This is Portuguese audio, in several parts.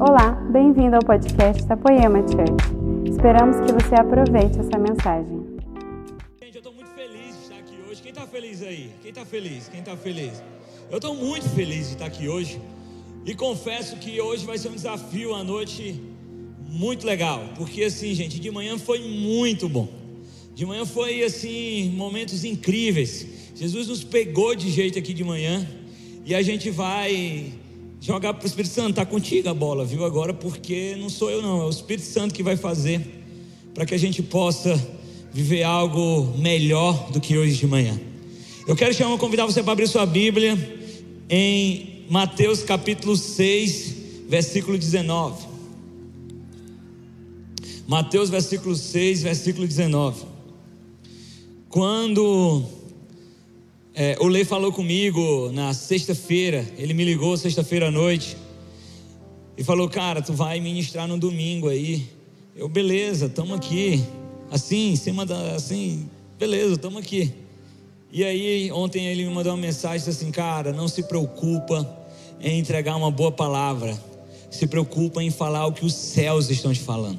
Olá, bem-vindo ao podcast da Poema Church. Esperamos que você aproveite essa mensagem. Gente, eu estou muito feliz de estar aqui hoje. Quem está feliz aí? Quem está feliz? Quem está feliz? Eu estou muito feliz de estar aqui hoje. E confesso que hoje vai ser um desafio à noite muito legal. Porque assim, gente, de manhã foi muito bom. De manhã foi assim, momentos incríveis. Jesus nos pegou de jeito aqui de manhã. E a gente vai jogar para o Espírito Santo, está contigo a bola, viu? Agora, porque não sou eu, não, é o Espírito Santo que vai fazer para que a gente possa viver algo melhor do que hoje de manhã. Eu quero chamar, convidar você para abrir sua Bíblia em Mateus capítulo 6, versículo 19. Mateus versículo 6, versículo 19. Quando é, o Lei falou comigo na sexta-feira, ele me ligou sexta-feira à noite e falou: Cara, tu vai ministrar no domingo aí. Eu, beleza, estamos aqui. Assim, em cima da. Assim, beleza, estamos aqui. E aí, ontem ele me mandou uma mensagem assim: Cara, não se preocupa em entregar uma boa palavra, se preocupa em falar o que os céus estão te falando,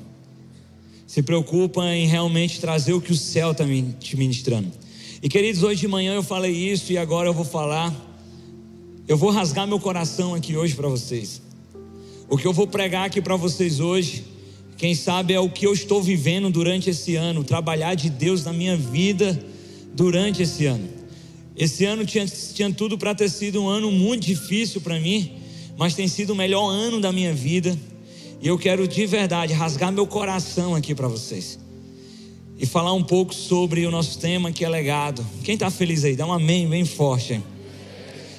se preocupa em realmente trazer o que o céu está te ministrando. E queridos, hoje de manhã eu falei isso e agora eu vou falar. Eu vou rasgar meu coração aqui hoje para vocês. O que eu vou pregar aqui para vocês hoje, quem sabe é o que eu estou vivendo durante esse ano, trabalhar de Deus na minha vida durante esse ano. Esse ano tinha, tinha tudo para ter sido um ano muito difícil para mim, mas tem sido o melhor ano da minha vida. E eu quero de verdade rasgar meu coração aqui para vocês e falar um pouco sobre o nosso tema que é legado. Quem está feliz aí? Dá um amém bem forte.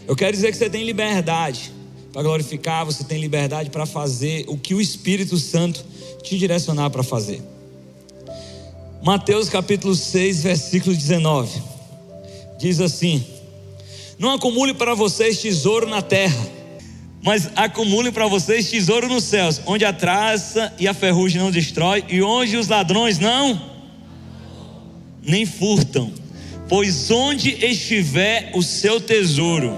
Eu quero dizer que você tem liberdade para glorificar, você tem liberdade para fazer o que o Espírito Santo te direcionar para fazer. Mateus capítulo 6, versículo 19. Diz assim: Não acumule para vocês tesouro na terra, mas acumule para vocês tesouro nos céus, onde a traça e a ferrugem não destrói e onde os ladrões não nem furtam, pois onde estiver o seu tesouro,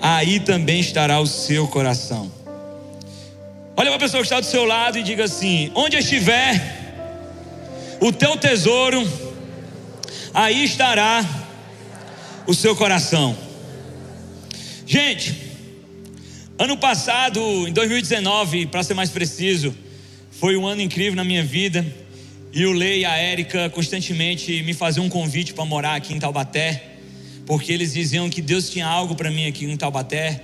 aí também estará o seu coração. Olha para pessoa que está do seu lado e diga assim: onde estiver o teu tesouro, aí estará o seu coração. Gente, ano passado, em 2019, para ser mais preciso, foi um ano incrível na minha vida. E o Lei e a Érica constantemente me faziam um convite para morar aqui em Taubaté, porque eles diziam que Deus tinha algo para mim aqui em Taubaté.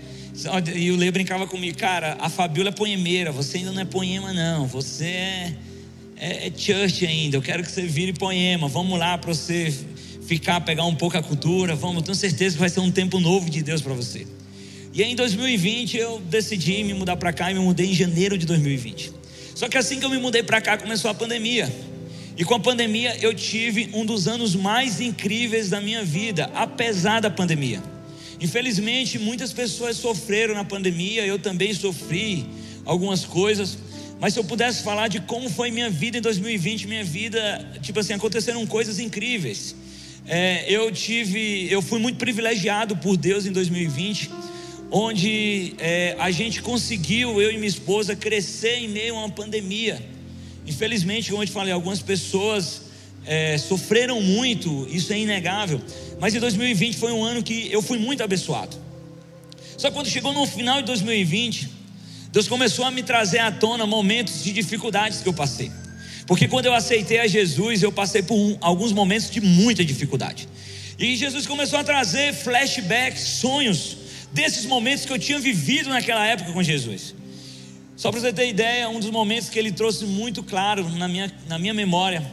E o Lei brincava comigo, cara, a Fabiola é poemeira, você ainda não é poema, não, você é, é, é church ainda, eu quero que você vire poema, vamos lá para você ficar, pegar um pouco a cultura, vamos, tenho certeza que vai ser um tempo novo de Deus para você. E aí em 2020 eu decidi me mudar para cá e me mudei em janeiro de 2020. Só que assim que eu me mudei para cá começou a pandemia. E com a pandemia eu tive um dos anos mais incríveis da minha vida, apesar da pandemia. Infelizmente, muitas pessoas sofreram na pandemia, eu também sofri algumas coisas. Mas se eu pudesse falar de como foi minha vida em 2020, minha vida, tipo assim, aconteceram coisas incríveis. É, eu tive, eu fui muito privilegiado por Deus em 2020, onde é, a gente conseguiu, eu e minha esposa, crescer em meio a uma pandemia. Infelizmente, como eu te falei, algumas pessoas é, sofreram muito, isso é inegável. Mas em 2020 foi um ano que eu fui muito abençoado. Só que quando chegou no final de 2020, Deus começou a me trazer à tona momentos de dificuldades que eu passei. Porque quando eu aceitei a Jesus, eu passei por um, alguns momentos de muita dificuldade. E Jesus começou a trazer flashbacks, sonhos desses momentos que eu tinha vivido naquela época com Jesus. Só para você ter ideia, um dos momentos que ele trouxe muito claro na minha, na minha memória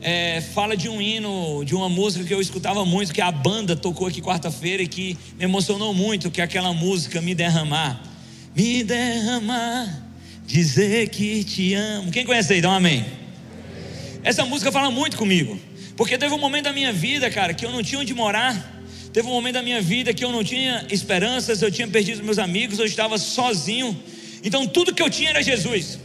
é, fala de um hino, de uma música que eu escutava muito, que a banda tocou aqui quarta-feira e que me emocionou muito, que é aquela música Me Derramar. Me derramar, dizer que te amo. Quem conhece aí? Dá um amém. Essa música fala muito comigo, porque teve um momento da minha vida, cara, que eu não tinha onde morar. Teve um momento da minha vida que eu não tinha esperanças, eu tinha perdido meus amigos, eu estava sozinho. Então tudo que eu tinha era Jesus.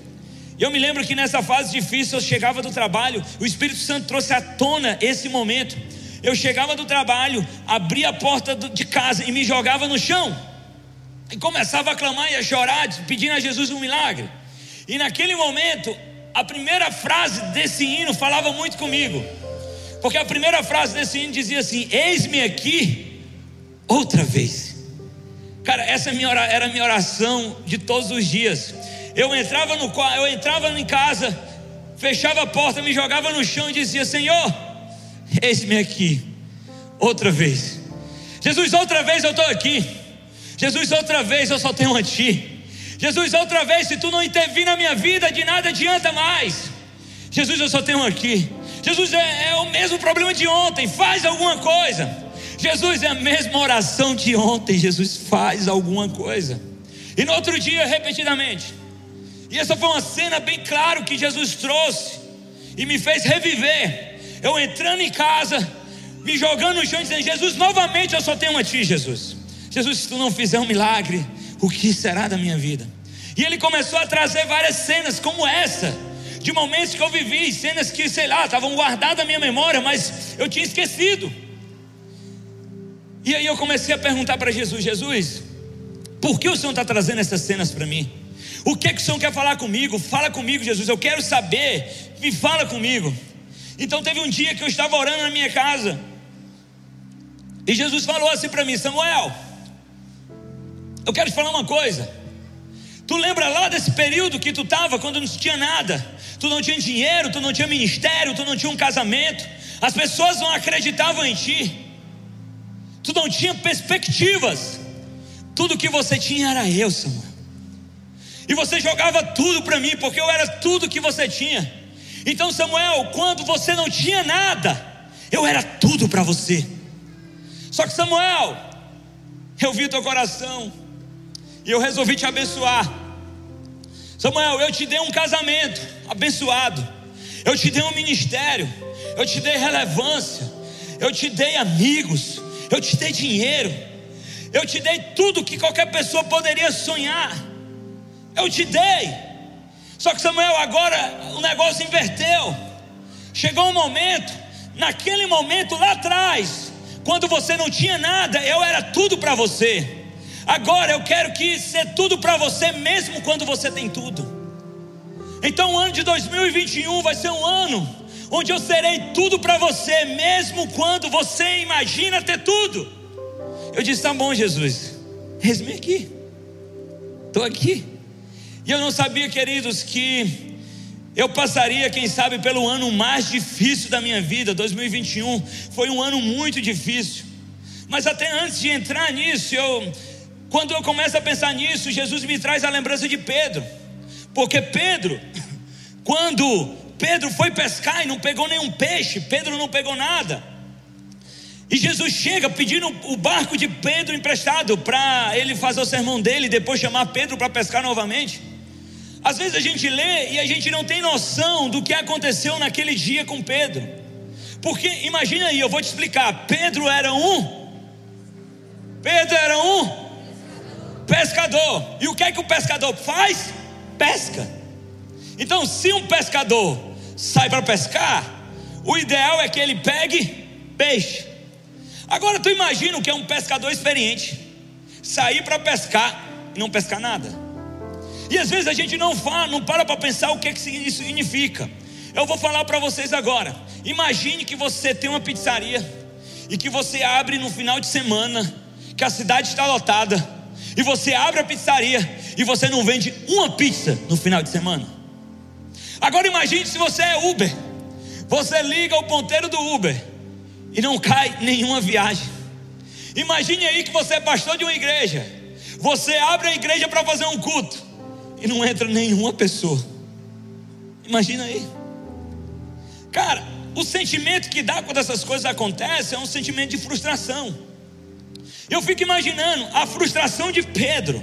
E eu me lembro que nessa fase difícil eu chegava do trabalho, o Espírito Santo trouxe à tona esse momento. Eu chegava do trabalho, abria a porta de casa e me jogava no chão. E começava a clamar e a chorar, pedindo a Jesus um milagre. E naquele momento, a primeira frase desse hino falava muito comigo. Porque a primeira frase desse hino dizia assim: Eis-me aqui outra vez. Cara, essa é era a minha oração de todos os dias. Eu entrava no eu entrava em casa, fechava a porta, me jogava no chão e dizia: Senhor, eis-me aqui outra vez. Jesus, outra vez eu estou aqui. Jesus, outra vez eu só tenho a Ti. Jesus, outra vez, se Tu não intervir na minha vida, de nada adianta mais. Jesus, eu só tenho aqui. Jesus, é, é o mesmo problema de ontem, faz alguma coisa. Jesus, é a mesma oração de ontem, Jesus, faz alguma coisa. E no outro dia, repetidamente. E essa foi uma cena bem clara que Jesus trouxe e me fez reviver. Eu entrando em casa, me jogando no chão e dizendo: Jesus, novamente eu só tenho a Ti, Jesus. Jesus, se Tu não fizer um milagre, o que será da minha vida? E ele começou a trazer várias cenas como essa, de momentos que eu vivi, cenas que, sei lá, estavam guardadas na minha memória, mas eu tinha esquecido. E aí eu comecei a perguntar para Jesus: Jesus, por que o Senhor está trazendo essas cenas para mim? O que é que o Senhor quer falar comigo? Fala comigo, Jesus, eu quero saber, me fala comigo. Então teve um dia que eu estava orando na minha casa, e Jesus falou assim para mim: Samuel, eu quero te falar uma coisa. Tu lembra lá desse período que tu estava quando não tinha nada? Tu não tinha dinheiro, tu não tinha ministério, tu não tinha um casamento. As pessoas não acreditavam em ti. Tu não tinha perspectivas. Tudo que você tinha era eu, Samuel. E você jogava tudo para mim, porque eu era tudo que você tinha. Então, Samuel, quando você não tinha nada, eu era tudo para você. Só que Samuel, eu vi teu coração e eu resolvi te abençoar. Samuel, eu te dei um casamento abençoado. Eu te dei um ministério. Eu te dei relevância. Eu te dei amigos. Eu te dei dinheiro. Eu te dei tudo que qualquer pessoa poderia sonhar. Eu te dei. Só que Samuel, agora o negócio inverteu. Chegou um momento, naquele momento lá atrás, quando você não tinha nada, eu era tudo para você. Agora eu quero que ser tudo para você, mesmo quando você tem tudo. Então o ano de 2021 vai ser um ano onde eu serei tudo para você, mesmo quando você imagina ter tudo. Eu disse: tá bom, Jesus, eis-me aqui, estou aqui. E eu não sabia, queridos, que eu passaria, quem sabe, pelo ano mais difícil da minha vida, 2021. Foi um ano muito difícil. Mas até antes de entrar nisso, eu, quando eu começo a pensar nisso, Jesus me traz a lembrança de Pedro. Porque Pedro, quando Pedro foi pescar e não pegou nenhum peixe, Pedro não pegou nada. E Jesus chega pedindo o barco de Pedro emprestado para ele fazer o sermão dele e depois chamar Pedro para pescar novamente. Às vezes a gente lê e a gente não tem noção do que aconteceu naquele dia com Pedro. Porque imagina aí, eu vou te explicar. Pedro era um Pedro era um pescador. E o que é que o pescador faz? Pesca. Então, se um pescador sai para pescar, o ideal é que ele pegue peixe. Agora tu imagina o que é um pescador experiente sair para pescar e não pescar nada. E às vezes a gente não fala, não para para pensar o que, é que isso significa. Eu vou falar para vocês agora. Imagine que você tem uma pizzaria e que você abre no final de semana, que a cidade está lotada, e você abre a pizzaria e você não vende uma pizza no final de semana. Agora imagine se você é Uber. Você liga o ponteiro do Uber e não cai nenhuma viagem. Imagine aí que você é pastor de uma igreja. Você abre a igreja para fazer um culto e não entra nenhuma pessoa. Imagina aí. Cara, o sentimento que dá quando essas coisas acontecem é um sentimento de frustração. Eu fico imaginando a frustração de Pedro,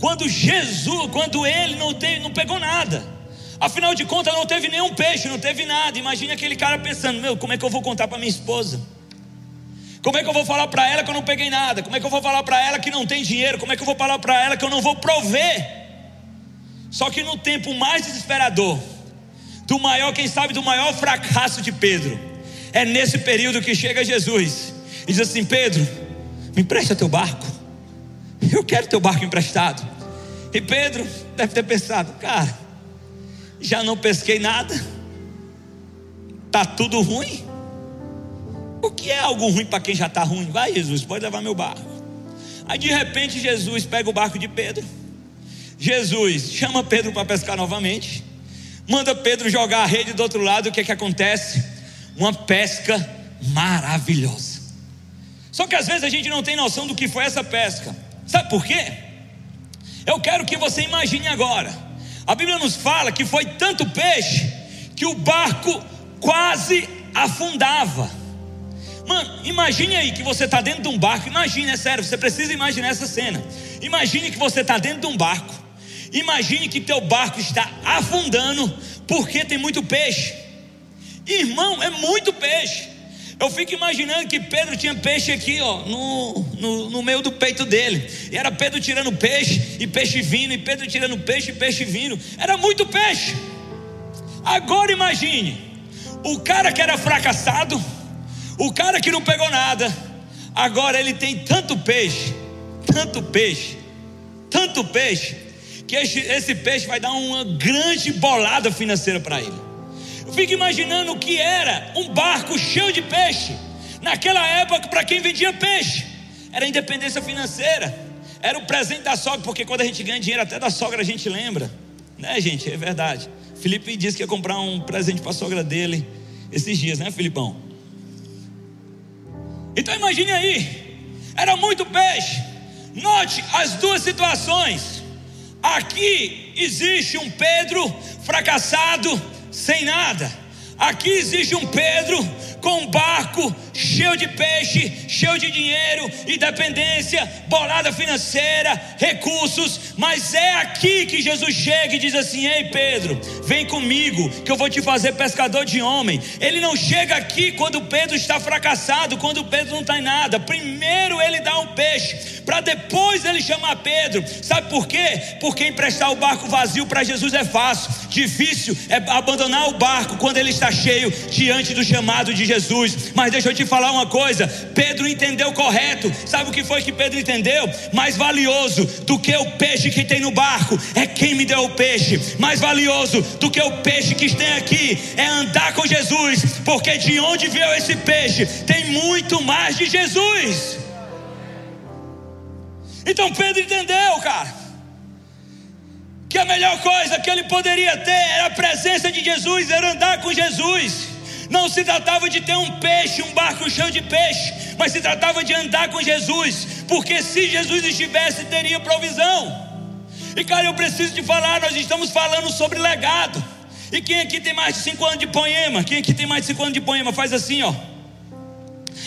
quando Jesus, quando ele não, teve, não pegou nada. Afinal de contas, não teve nenhum peixe, não teve nada. Imagina aquele cara pensando: meu, como é que eu vou contar para minha esposa? Como é que eu vou falar para ela que eu não peguei nada? Como é que eu vou falar para ela que não tem dinheiro? Como é que eu vou falar para ela que eu não vou prover? Só que no tempo mais desesperador, do maior, quem sabe, do maior fracasso de Pedro, é nesse período que chega Jesus e diz assim: Pedro, me empresta teu barco, eu quero teu barco emprestado. E Pedro deve ter pensado, cara, já não pesquei nada, tá tudo ruim. O que é algo ruim para quem já está ruim? Vai, Jesus, pode levar meu barco. Aí de repente Jesus pega o barco de Pedro. Jesus chama Pedro para pescar novamente. Manda Pedro jogar a rede do outro lado. O que é que acontece? Uma pesca maravilhosa. Só que às vezes a gente não tem noção do que foi essa pesca. Sabe por quê? Eu quero que você imagine agora. A Bíblia nos fala que foi tanto peixe que o barco quase afundava. Mano, imagine aí que você está dentro de um barco. Imagine, é sério, você precisa imaginar essa cena. Imagine que você está dentro de um barco. Imagine que teu barco está afundando porque tem muito peixe. Irmão, é muito peixe. Eu fico imaginando que Pedro tinha peixe aqui, ó, no, no, no, meio do peito dele. E era Pedro tirando peixe e peixe vindo, e Pedro tirando peixe e peixe vindo. Era muito peixe. Agora imagine, o cara que era fracassado, o cara que não pegou nada, agora ele tem tanto peixe, tanto peixe, tanto peixe, que esse, esse peixe vai dar uma grande bolada financeira para ele. Fico imaginando o que era um barco cheio de peixe. Naquela época, para quem vendia peixe, era independência financeira, era o presente da sogra, porque quando a gente ganha dinheiro, até da sogra a gente lembra, né, gente? É verdade. Felipe disse que ia comprar um presente para a sogra dele esses dias, né, Filipão? Então imagine aí, era muito peixe. Note as duas situações. Aqui existe um Pedro fracassado sem nada. Aqui existe um Pedro com um barco cheio de peixe, cheio de dinheiro, independência, bolada financeira, recursos, mas é aqui que Jesus chega e diz assim: Ei Pedro, vem comigo, que eu vou te fazer pescador de homem. Ele não chega aqui quando Pedro está fracassado, quando Pedro não está em nada. Primeiro ele dá um peixe, para depois ele chamar Pedro. Sabe por quê? Porque emprestar o barco vazio para Jesus é fácil, difícil é abandonar o barco quando ele está cheio diante do chamado de Jesus. Mas deixa eu te falar uma coisa: Pedro entendeu correto. Sabe o que foi que Pedro entendeu? Mais valioso do que o peixe que tem no barco é quem me deu o peixe. Mais valioso do que o peixe que tem aqui é andar com Jesus, porque de onde veio esse peixe tem muito mais de Jesus. Então Pedro entendeu, cara, que a melhor coisa que ele poderia ter era a presença de Jesus, era andar com Jesus. Não se tratava de ter um peixe, um barco cheio de peixe, mas se tratava de andar com Jesus, porque se Jesus estivesse, teria provisão. E cara, eu preciso te falar, nós estamos falando sobre legado. E quem aqui tem mais de cinco anos de poema? Quem aqui tem mais de cinco anos de poema? Faz assim, ó.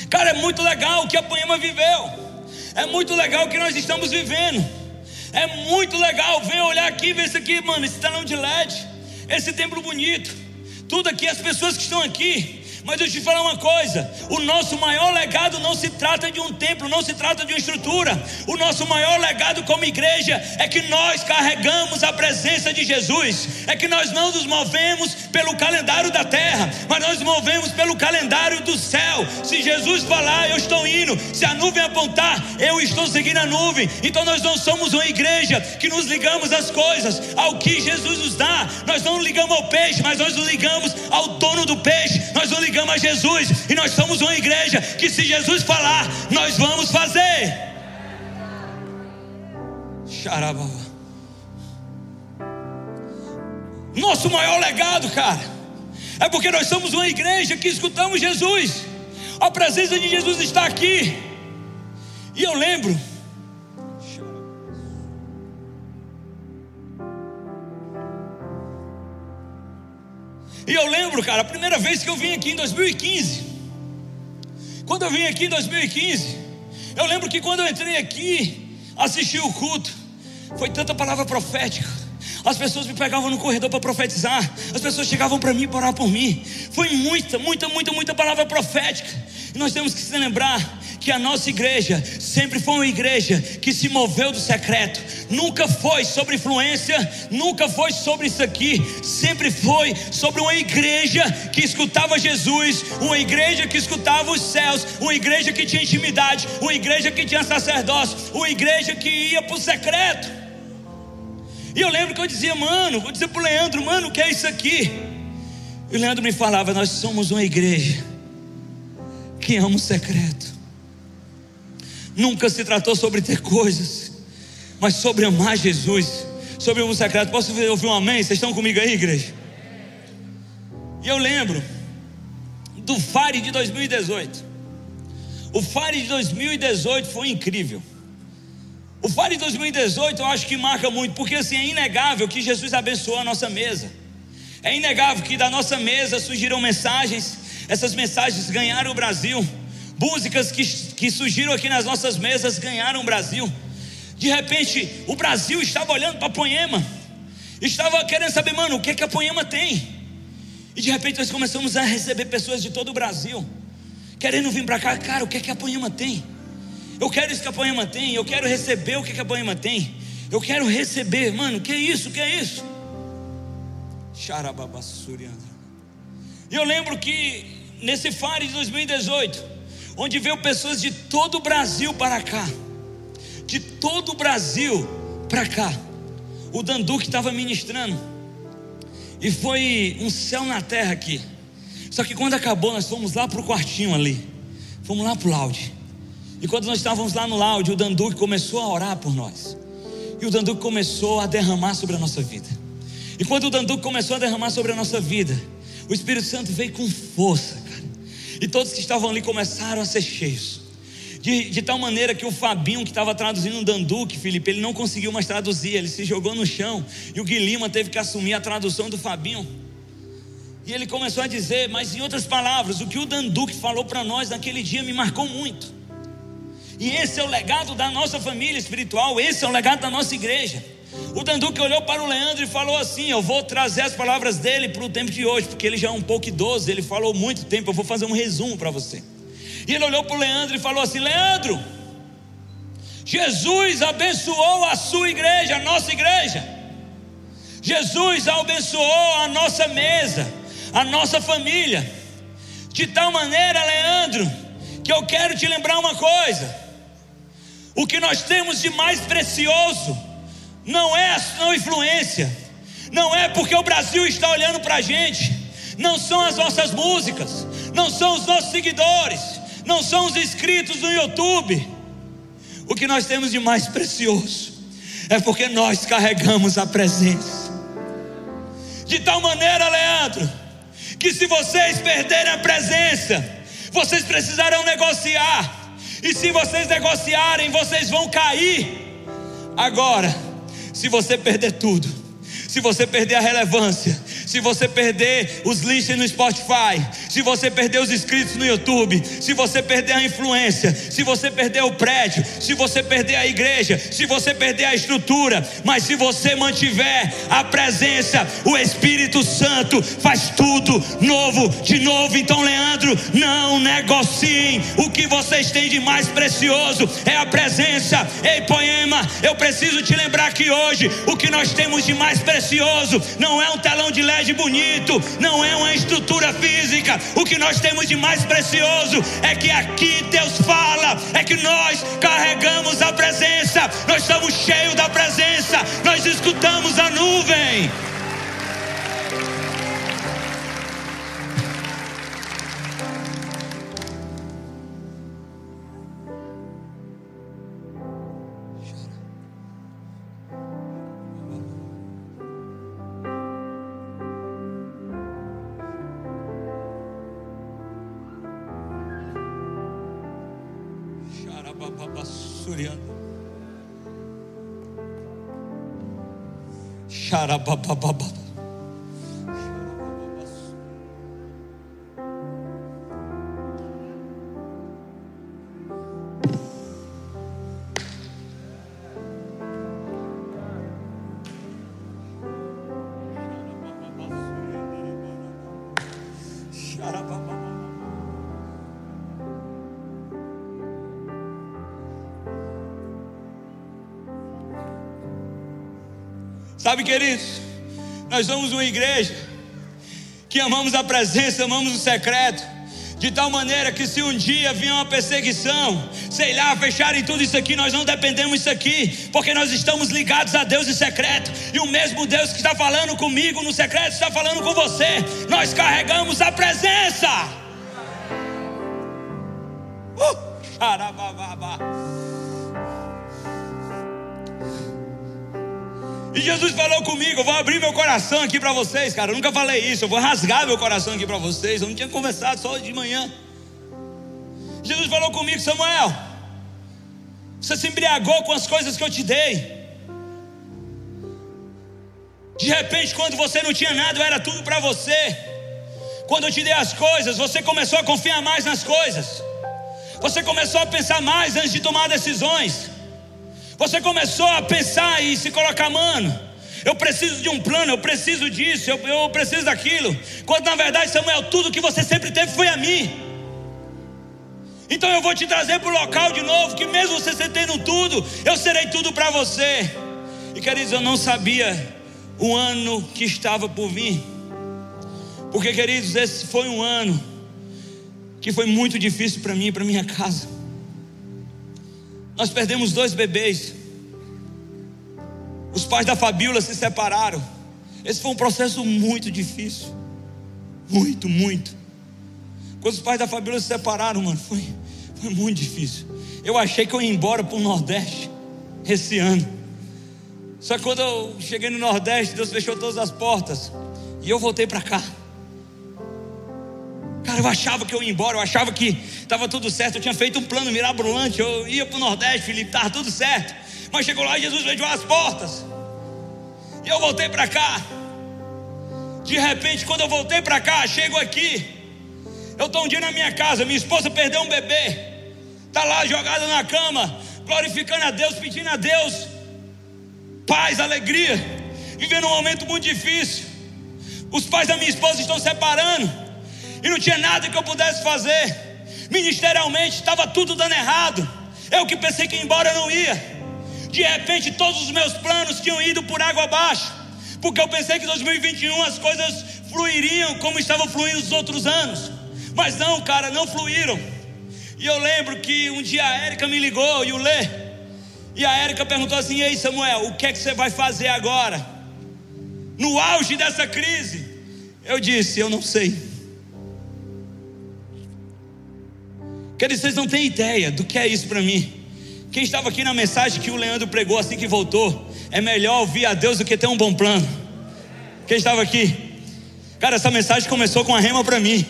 Cara, é muito legal o que a poema viveu. É muito legal o que nós estamos vivendo. É muito legal ver, olhar aqui, ver isso aqui, mano, esse telão de LED, esse templo bonito tudo aqui, as pessoas que estão aqui. Mas deixa eu te falar uma coisa: o nosso maior legado não se trata de um templo, não se trata de uma estrutura. O nosso maior legado como igreja é que nós carregamos a presença de Jesus, é que nós não nos movemos pelo calendário da terra, mas nós nos movemos pelo calendário do céu. Se Jesus falar, eu estou indo, se a nuvem apontar, eu estou seguindo a nuvem. Então nós não somos uma igreja que nos ligamos às coisas, ao que Jesus nos dá. Nós não ligamos ao peixe, mas nós nos ligamos ao dono do peixe. Nós não ligamos a Jesus e nós somos uma igreja que se Jesus falar, nós vamos fazer. Xarabá. Nosso maior legado, cara, é porque nós somos uma igreja que escutamos Jesus. A presença de Jesus está aqui. E eu lembro E eu lembro, cara, a primeira vez que eu vim aqui em 2015. Quando eu vim aqui em 2015, eu lembro que quando eu entrei aqui, assisti o culto, foi tanta palavra profética. As pessoas me pegavam no corredor para profetizar. As pessoas chegavam para mim para orar por mim. Foi muita, muita, muita, muita palavra profética. E nós temos que se lembrar que a nossa igreja sempre foi uma igreja que se moveu do secreto, nunca foi sobre influência, nunca foi sobre isso aqui, sempre foi sobre uma igreja que escutava Jesus, uma igreja que escutava os céus, uma igreja que tinha intimidade, uma igreja que tinha sacerdócio, uma igreja que ia para o secreto. E eu lembro que eu dizia, mano, vou dizer pro Leandro, mano, o que é isso aqui? E o Leandro me falava, nós somos uma igreja que ama o secreto. Nunca se tratou sobre ter coisas, mas sobre amar Jesus, sobre um secreto. Posso ouvir um amém? Vocês estão comigo aí, igreja? E eu lembro do FARE de 2018. O FARE de 2018 foi incrível. O FARE de 2018 eu acho que marca muito, porque assim é inegável que Jesus abençoou a nossa mesa. É inegável que da nossa mesa surgiram mensagens, essas mensagens ganharam o Brasil. Músicas que, que surgiram aqui nas nossas mesas ganharam o Brasil. De repente, o Brasil estava olhando para Poema, estava querendo saber, mano, o que, é que a Poema tem? E de repente nós começamos a receber pessoas de todo o Brasil, querendo vir para cá, cara, o que, é que a Poema tem? Eu quero isso que a Poema tem, eu quero receber o que, a Poema tem. Eu quero receber, mano, que é isso, que é isso? E eu lembro que nesse FARE de 2018, onde veio pessoas de todo o Brasil para cá, de todo o Brasil para cá, o Dandu que estava ministrando, e foi um céu na terra aqui. Só que quando acabou, nós fomos lá para o quartinho ali, fomos lá para o lounge. E quando nós estávamos lá no lounge, o Danduque começou a orar por nós. E o Danduque começou a derramar sobre a nossa vida. E quando o Danduque começou a derramar sobre a nossa vida, o Espírito Santo veio com força, cara. E todos que estavam ali começaram a ser cheios. De, de tal maneira que o Fabinho, que estava traduzindo o Danduque, Felipe, ele não conseguiu mais traduzir, ele se jogou no chão. E o Guilherme teve que assumir a tradução do Fabinho. E ele começou a dizer, mas em outras palavras, o que o Danduque falou para nós naquele dia me marcou muito. E esse é o legado da nossa família espiritual, esse é o legado da nossa igreja. O Danduque olhou para o Leandro e falou assim: Eu vou trazer as palavras dele para o tempo de hoje, porque ele já é um pouco idoso, ele falou muito tempo. Eu vou fazer um resumo para você. E ele olhou para o Leandro e falou assim: Leandro, Jesus abençoou a sua igreja, a nossa igreja. Jesus abençoou a nossa mesa, a nossa família. De tal maneira, Leandro, que eu quero te lembrar uma coisa. O que nós temos de mais precioso não é a sua influência, não é porque o Brasil está olhando para a gente, não são as nossas músicas, não são os nossos seguidores, não são os inscritos no YouTube. O que nós temos de mais precioso é porque nós carregamos a presença. De tal maneira, Leandro, que se vocês perderem a presença, vocês precisarão negociar e se vocês negociarem, vocês vão cair. Agora, se você perder tudo, se você perder a relevância, se você perder os links no Spotify, se você perder os inscritos no YouTube, se você perder a influência, se você perder o prédio, se você perder a igreja, se você perder a estrutura, mas se você mantiver a presença, o Espírito Santo faz tudo novo, de novo. Então, Leandro, não negociem o que vocês têm de mais precioso é a presença. Ei, poema, eu preciso te lembrar que hoje o que nós temos de mais precioso não é um telão de LED prédio bonito, não é uma estrutura física. O que nós temos de mais precioso é que aqui Deus fala, é que nós carregamos a presença, nós estamos cheios da presença, nós escutamos a nuvem. 啊不不不不 Sabe, queridos, nós somos uma igreja que amamos a presença, amamos o secreto. De tal maneira que se um dia vier uma perseguição, sei lá, fecharem tudo isso aqui, nós não dependemos disso aqui, porque nós estamos ligados a Deus em secreto, e o mesmo Deus que está falando comigo no secreto está falando com você. Nós carregamos a presença. Uh, E Jesus falou comigo, eu vou abrir meu coração aqui para vocês, cara. Eu nunca falei isso, eu vou rasgar meu coração aqui para vocês. Eu não tinha conversado só de manhã. Jesus falou comigo, Samuel. Você se embriagou com as coisas que eu te dei. De repente, quando você não tinha nada, era tudo para você. Quando eu te dei as coisas, você começou a confiar mais nas coisas. Você começou a pensar mais antes de tomar decisões. Você começou a pensar e se colocar, mano, eu preciso de um plano, eu preciso disso, eu, eu preciso daquilo. Quando na verdade, Samuel, tudo que você sempre teve foi a mim. Então eu vou te trazer para o local de novo, que mesmo você tendo tudo, eu serei tudo para você. E queridos, eu não sabia o ano que estava por vir. Porque, queridos, esse foi um ano que foi muito difícil para mim e para minha casa. Nós perdemos dois bebês. Os pais da Fabíola se separaram. Esse foi um processo muito difícil. Muito, muito. Quando os pais da Fabíola se separaram, mano, foi, foi muito difícil. Eu achei que eu ia embora para o Nordeste esse ano. Só que quando eu cheguei no Nordeste, Deus fechou todas as portas. E eu voltei para cá. Cara, eu achava que eu ia embora, eu achava que estava tudo certo, eu tinha feito um plano mirabolante, eu ia para o Nordeste, Felipe, estava tudo certo. Mas chegou lá e Jesus fechou as portas. E eu voltei para cá. De repente, quando eu voltei para cá, chego aqui. Eu estou um dia na minha casa, minha esposa perdeu um bebê. Está lá jogada na cama, glorificando a Deus, pedindo a Deus paz, alegria. Vivendo um momento muito difícil. Os pais da minha esposa estão separando e não tinha nada que eu pudesse fazer. Ministerialmente estava tudo dando errado. Eu que pensei que embora não ia. De repente todos os meus planos tinham ido por água abaixo. Porque eu pensei que em 2021 as coisas fluiriam como estavam fluindo os outros anos. Mas não, cara, não fluíram. E eu lembro que um dia a Érica me ligou e o Lê. E a Érica perguntou assim: Ei Samuel, o que é que você vai fazer agora? No auge dessa crise. Eu disse: Eu não sei. Queridos, vocês não têm ideia do que é isso para mim. Quem estava aqui na mensagem que o Leandro pregou assim que voltou, é melhor ouvir a Deus do que ter um bom plano. Quem estava aqui? Cara, essa mensagem começou com a rema para mim.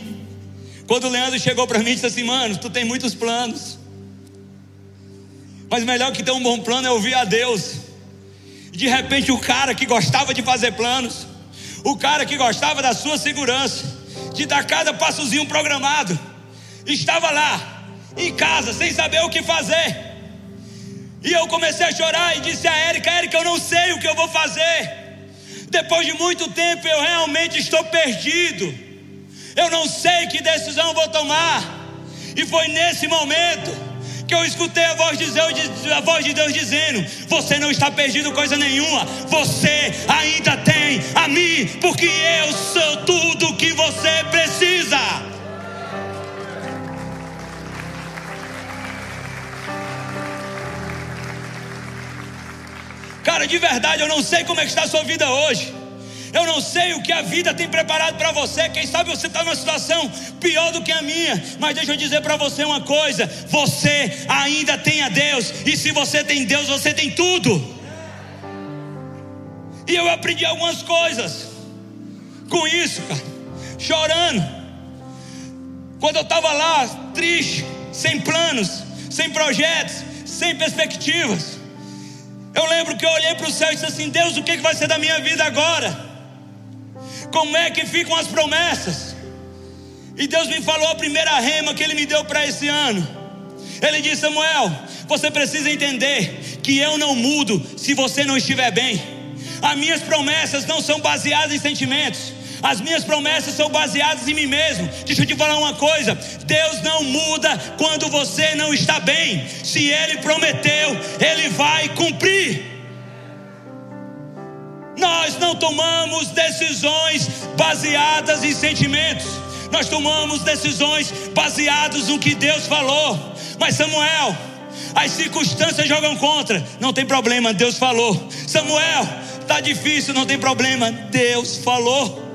Quando o Leandro chegou para mim e disse assim: Mano, tu tem muitos planos. Mas melhor que ter um bom plano é ouvir a Deus. De repente, o cara que gostava de fazer planos, o cara que gostava da sua segurança, de dar cada passozinho programado, estava lá em casa, sem saber o que fazer. E eu comecei a chorar e disse a Érica: Érica, eu não sei o que eu vou fazer. Depois de muito tempo, eu realmente estou perdido. Eu não sei que decisão vou tomar. E foi nesse momento que eu escutei a voz de Deus, a voz de Deus dizendo: Você não está perdido coisa nenhuma. Você ainda tem a mim, porque eu sou tudo que você precisa. De verdade, eu não sei como é que está a sua vida hoje. Eu não sei o que a vida tem preparado para você. Quem sabe você está numa situação pior do que a minha. Mas deixa eu dizer para você uma coisa: você ainda tem a Deus. E se você tem Deus, você tem tudo. E eu aprendi algumas coisas com isso, cara. Chorando. Quando eu estava lá, triste, sem planos, sem projetos, sem perspectivas. Eu lembro que eu olhei para o céu e disse assim: Deus, o que vai ser da minha vida agora? Como é que ficam as promessas? E Deus me falou a primeira rema que Ele me deu para esse ano. Ele disse: Samuel, você precisa entender que eu não mudo se você não estiver bem. As minhas promessas não são baseadas em sentimentos. As minhas promessas são baseadas em mim mesmo. Deixa eu te falar uma coisa: Deus não muda quando você não está bem. Se Ele prometeu, Ele vai cumprir. Nós não tomamos decisões baseadas em sentimentos. nós tomamos decisões baseadas no que Deus falou. Mas Samuel, as circunstâncias jogam contra, não tem problema, Deus falou. Samuel, está difícil, não tem problema, Deus falou.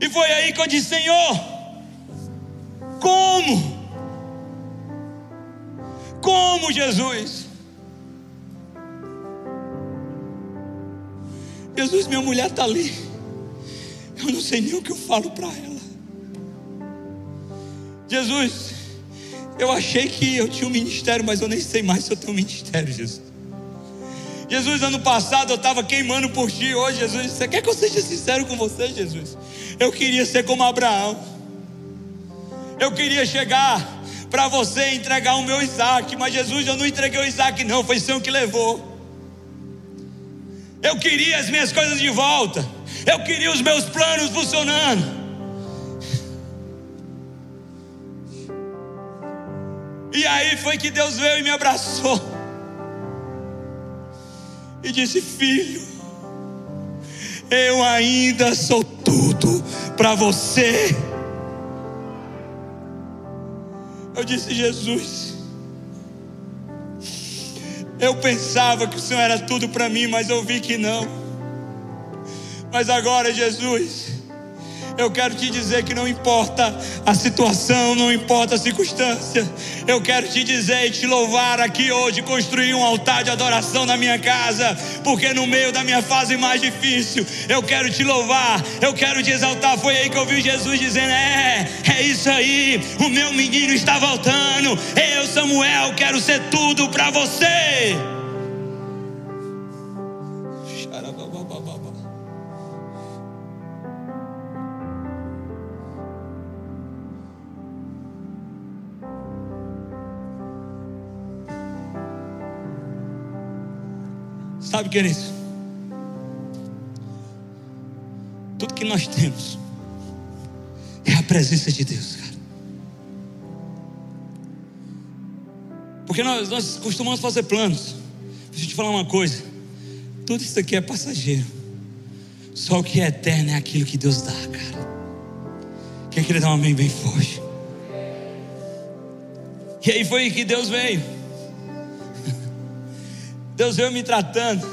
E foi aí que eu disse: Senhor, como? Como Jesus? Jesus, minha mulher está ali. Eu não sei nem o que eu falo para ela. Jesus, eu achei que eu tinha um ministério, mas eu nem sei mais se eu tenho um ministério, Jesus. Jesus, ano passado eu estava queimando por ti. Hoje, Jesus, você quer que eu seja sincero com você, Jesus? Eu queria ser como Abraão. Eu queria chegar para você entregar o meu Isaac, mas Jesus, eu não entreguei o Isaac, não, foi o Senhor que levou. Eu queria as minhas coisas de volta. Eu queria os meus planos funcionando. E aí foi que Deus veio e me abraçou. E disse: Filho, eu ainda sou tudo para você. Eu disse: Jesus, eu pensava que o Senhor era tudo para mim, mas eu vi que não. Mas agora, Jesus, eu quero te dizer que não importa a situação, não importa a circunstância. Eu quero te dizer e te louvar aqui hoje, construir um altar de adoração na minha casa, porque no meio da minha fase mais difícil, eu quero te louvar, eu quero te exaltar. Foi aí que eu vi Jesus dizendo: É, é isso aí, o meu menino está voltando. Eu, Samuel, quero ser tudo para você. Sabe, querido? Tudo que nós temos é a presença de Deus, cara. Porque nós, nós costumamos fazer planos. Deixa eu te falar uma coisa: tudo isso aqui é passageiro. Só o que é eterno é aquilo que Deus dá, cara. Quem queria dar um amém bem forte? E aí foi que Deus veio. Deus veio me tratando,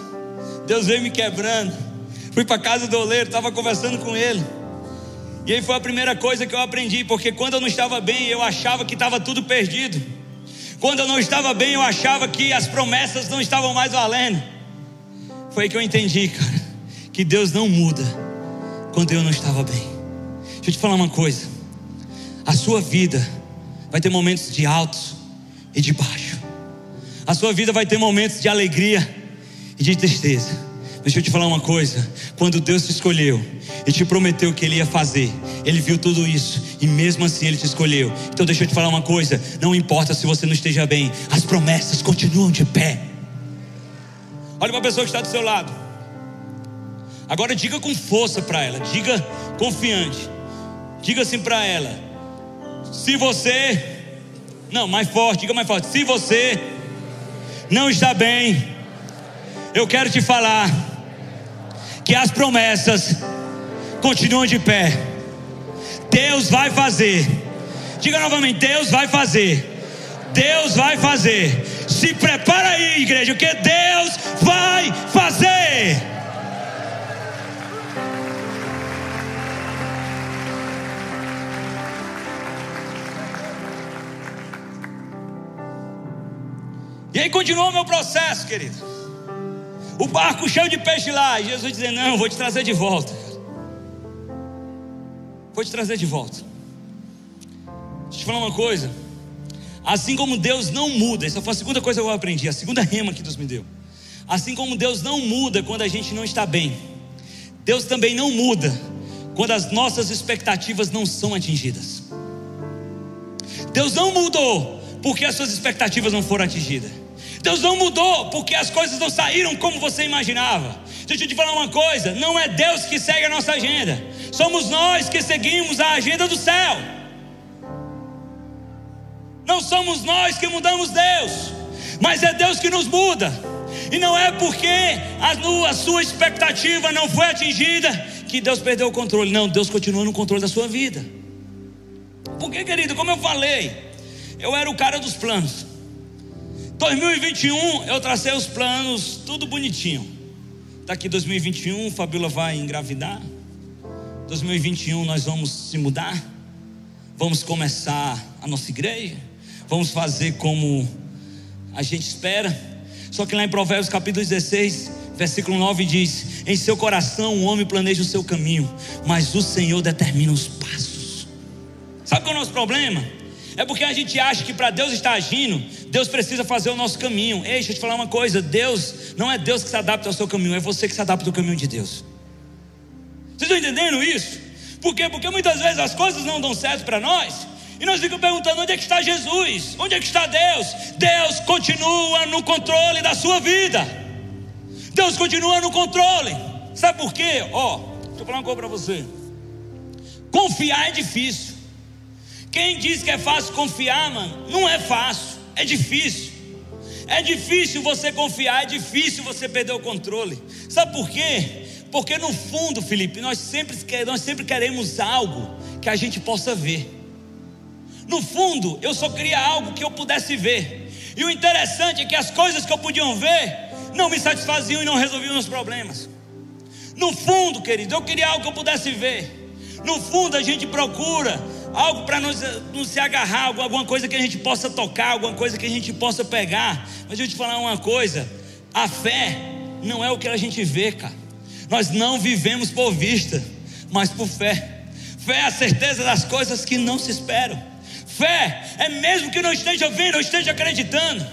Deus veio me quebrando. Fui para casa do oleiro, estava conversando com ele. E aí foi a primeira coisa que eu aprendi, porque quando eu não estava bem, eu achava que estava tudo perdido. Quando eu não estava bem, eu achava que as promessas não estavam mais valendo. Foi aí que eu entendi, cara, que Deus não muda quando eu não estava bem. Deixa eu te falar uma coisa. A sua vida vai ter momentos de altos e de baixos. A sua vida vai ter momentos de alegria e de tristeza. Deixa eu te falar uma coisa: quando Deus te escolheu e te prometeu que Ele ia fazer, Ele viu tudo isso e mesmo assim Ele te escolheu. Então deixa eu te falar uma coisa: não importa se você não esteja bem, as promessas continuam de pé. Olha para a pessoa que está do seu lado. Agora diga com força para ela, diga confiante. Diga assim para ela: se você, não, mais forte, diga mais forte. Se você não está bem, eu quero te falar que as promessas continuam de pé. Deus vai fazer. Diga novamente: Deus vai fazer. Deus vai fazer. Se prepara aí, igreja, que Deus vai fazer. E aí continuou o meu processo, querido. O barco cheio de peixe lá. E Jesus dizendo: Não, vou te trazer de volta. Vou te trazer de volta. Deixa eu te falar uma coisa. Assim como Deus não muda, essa foi a segunda coisa que eu aprendi, a segunda rema que Deus me deu. Assim como Deus não muda quando a gente não está bem, Deus também não muda quando as nossas expectativas não são atingidas. Deus não mudou porque as suas expectativas não foram atingidas. Deus não mudou porque as coisas não saíram como você imaginava. Deixa eu te falar uma coisa: não é Deus que segue a nossa agenda, somos nós que seguimos a agenda do céu. Não somos nós que mudamos Deus, mas é Deus que nos muda. E não é porque a, a sua expectativa não foi atingida que Deus perdeu o controle. Não, Deus continua no controle da sua vida. Porque, querido, como eu falei, eu era o cara dos planos. 2021 eu tracei os planos, tudo bonitinho. Daqui 2021, Fabiola vai engravidar. 2021 nós vamos se mudar. Vamos começar a nossa igreja. Vamos fazer como a gente espera. Só que lá em Provérbios capítulo 16, versículo 9 diz: Em seu coração o homem planeja o seu caminho, mas o Senhor determina os passos. Sabe qual é o nosso problema? É porque a gente acha que para Deus estar agindo, Deus precisa fazer o nosso caminho. Ei, deixa eu te falar uma coisa: Deus não é Deus que se adapta ao seu caminho, é você que se adapta ao caminho de Deus. Vocês estão entendendo isso? Por quê? Porque muitas vezes as coisas não dão certo para nós. E nós ficamos perguntando: onde é que está Jesus? Onde é que está Deus? Deus continua no controle da sua vida. Deus continua no controle. Sabe por quê? Ó, deixa eu falar uma coisa para você. Confiar é difícil. Quem diz que é fácil confiar, mano, não é fácil, é difícil. É difícil você confiar, é difícil você perder o controle. Sabe por quê? Porque no fundo, Felipe, nós sempre, nós sempre queremos algo que a gente possa ver. No fundo, eu só queria algo que eu pudesse ver. E o interessante é que as coisas que eu podia ver não me satisfaziam e não resolviam meus problemas. No fundo, querido, eu queria algo que eu pudesse ver. No fundo, a gente procura algo para nos, nos se agarrar, alguma coisa que a gente possa tocar, alguma coisa que a gente possa pegar. Mas eu te falar uma coisa: a fé não é o que a gente vê, cara. Nós não vivemos por vista, mas por fé. Fé é a certeza das coisas que não se esperam. Fé é mesmo que não esteja vendo, ou esteja acreditando.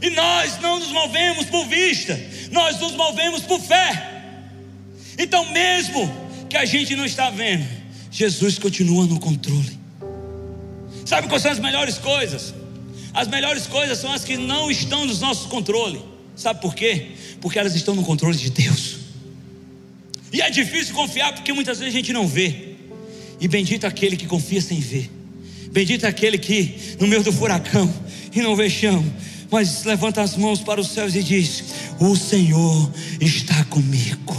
E nós não nos movemos por vista, nós nos movemos por fé. Então, mesmo que a gente não está vendo, Jesus continua no controle. Sabe quais são as melhores coisas? As melhores coisas são as que não estão nos nossos controles. Sabe por quê? Porque elas estão no controle de Deus. E é difícil confiar porque muitas vezes a gente não vê. E bendito aquele que confia sem ver. Bendito aquele que no meio do furacão e não vê chão, mas levanta as mãos para os céus e diz: O Senhor está comigo.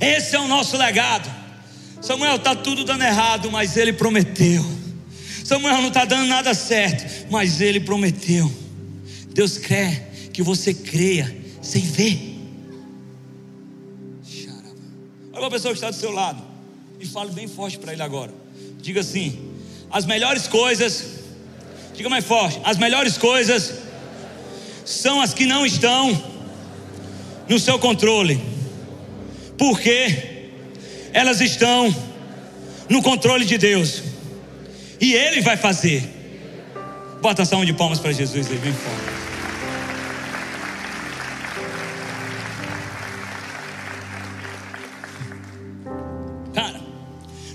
Esse é o nosso legado. Samuel está tudo dando errado, mas ele prometeu. Samuel não está dando nada certo, mas ele prometeu. Deus quer que você creia sem ver. Olha a pessoa que está do seu lado e fale bem forte para ele agora. Diga assim: as melhores coisas, diga mais forte, as melhores coisas são as que não estão no seu controle, porque elas estão no controle de Deus, e Ele vai fazer. Bota a salva de palmas para Jesus aí, bem forte.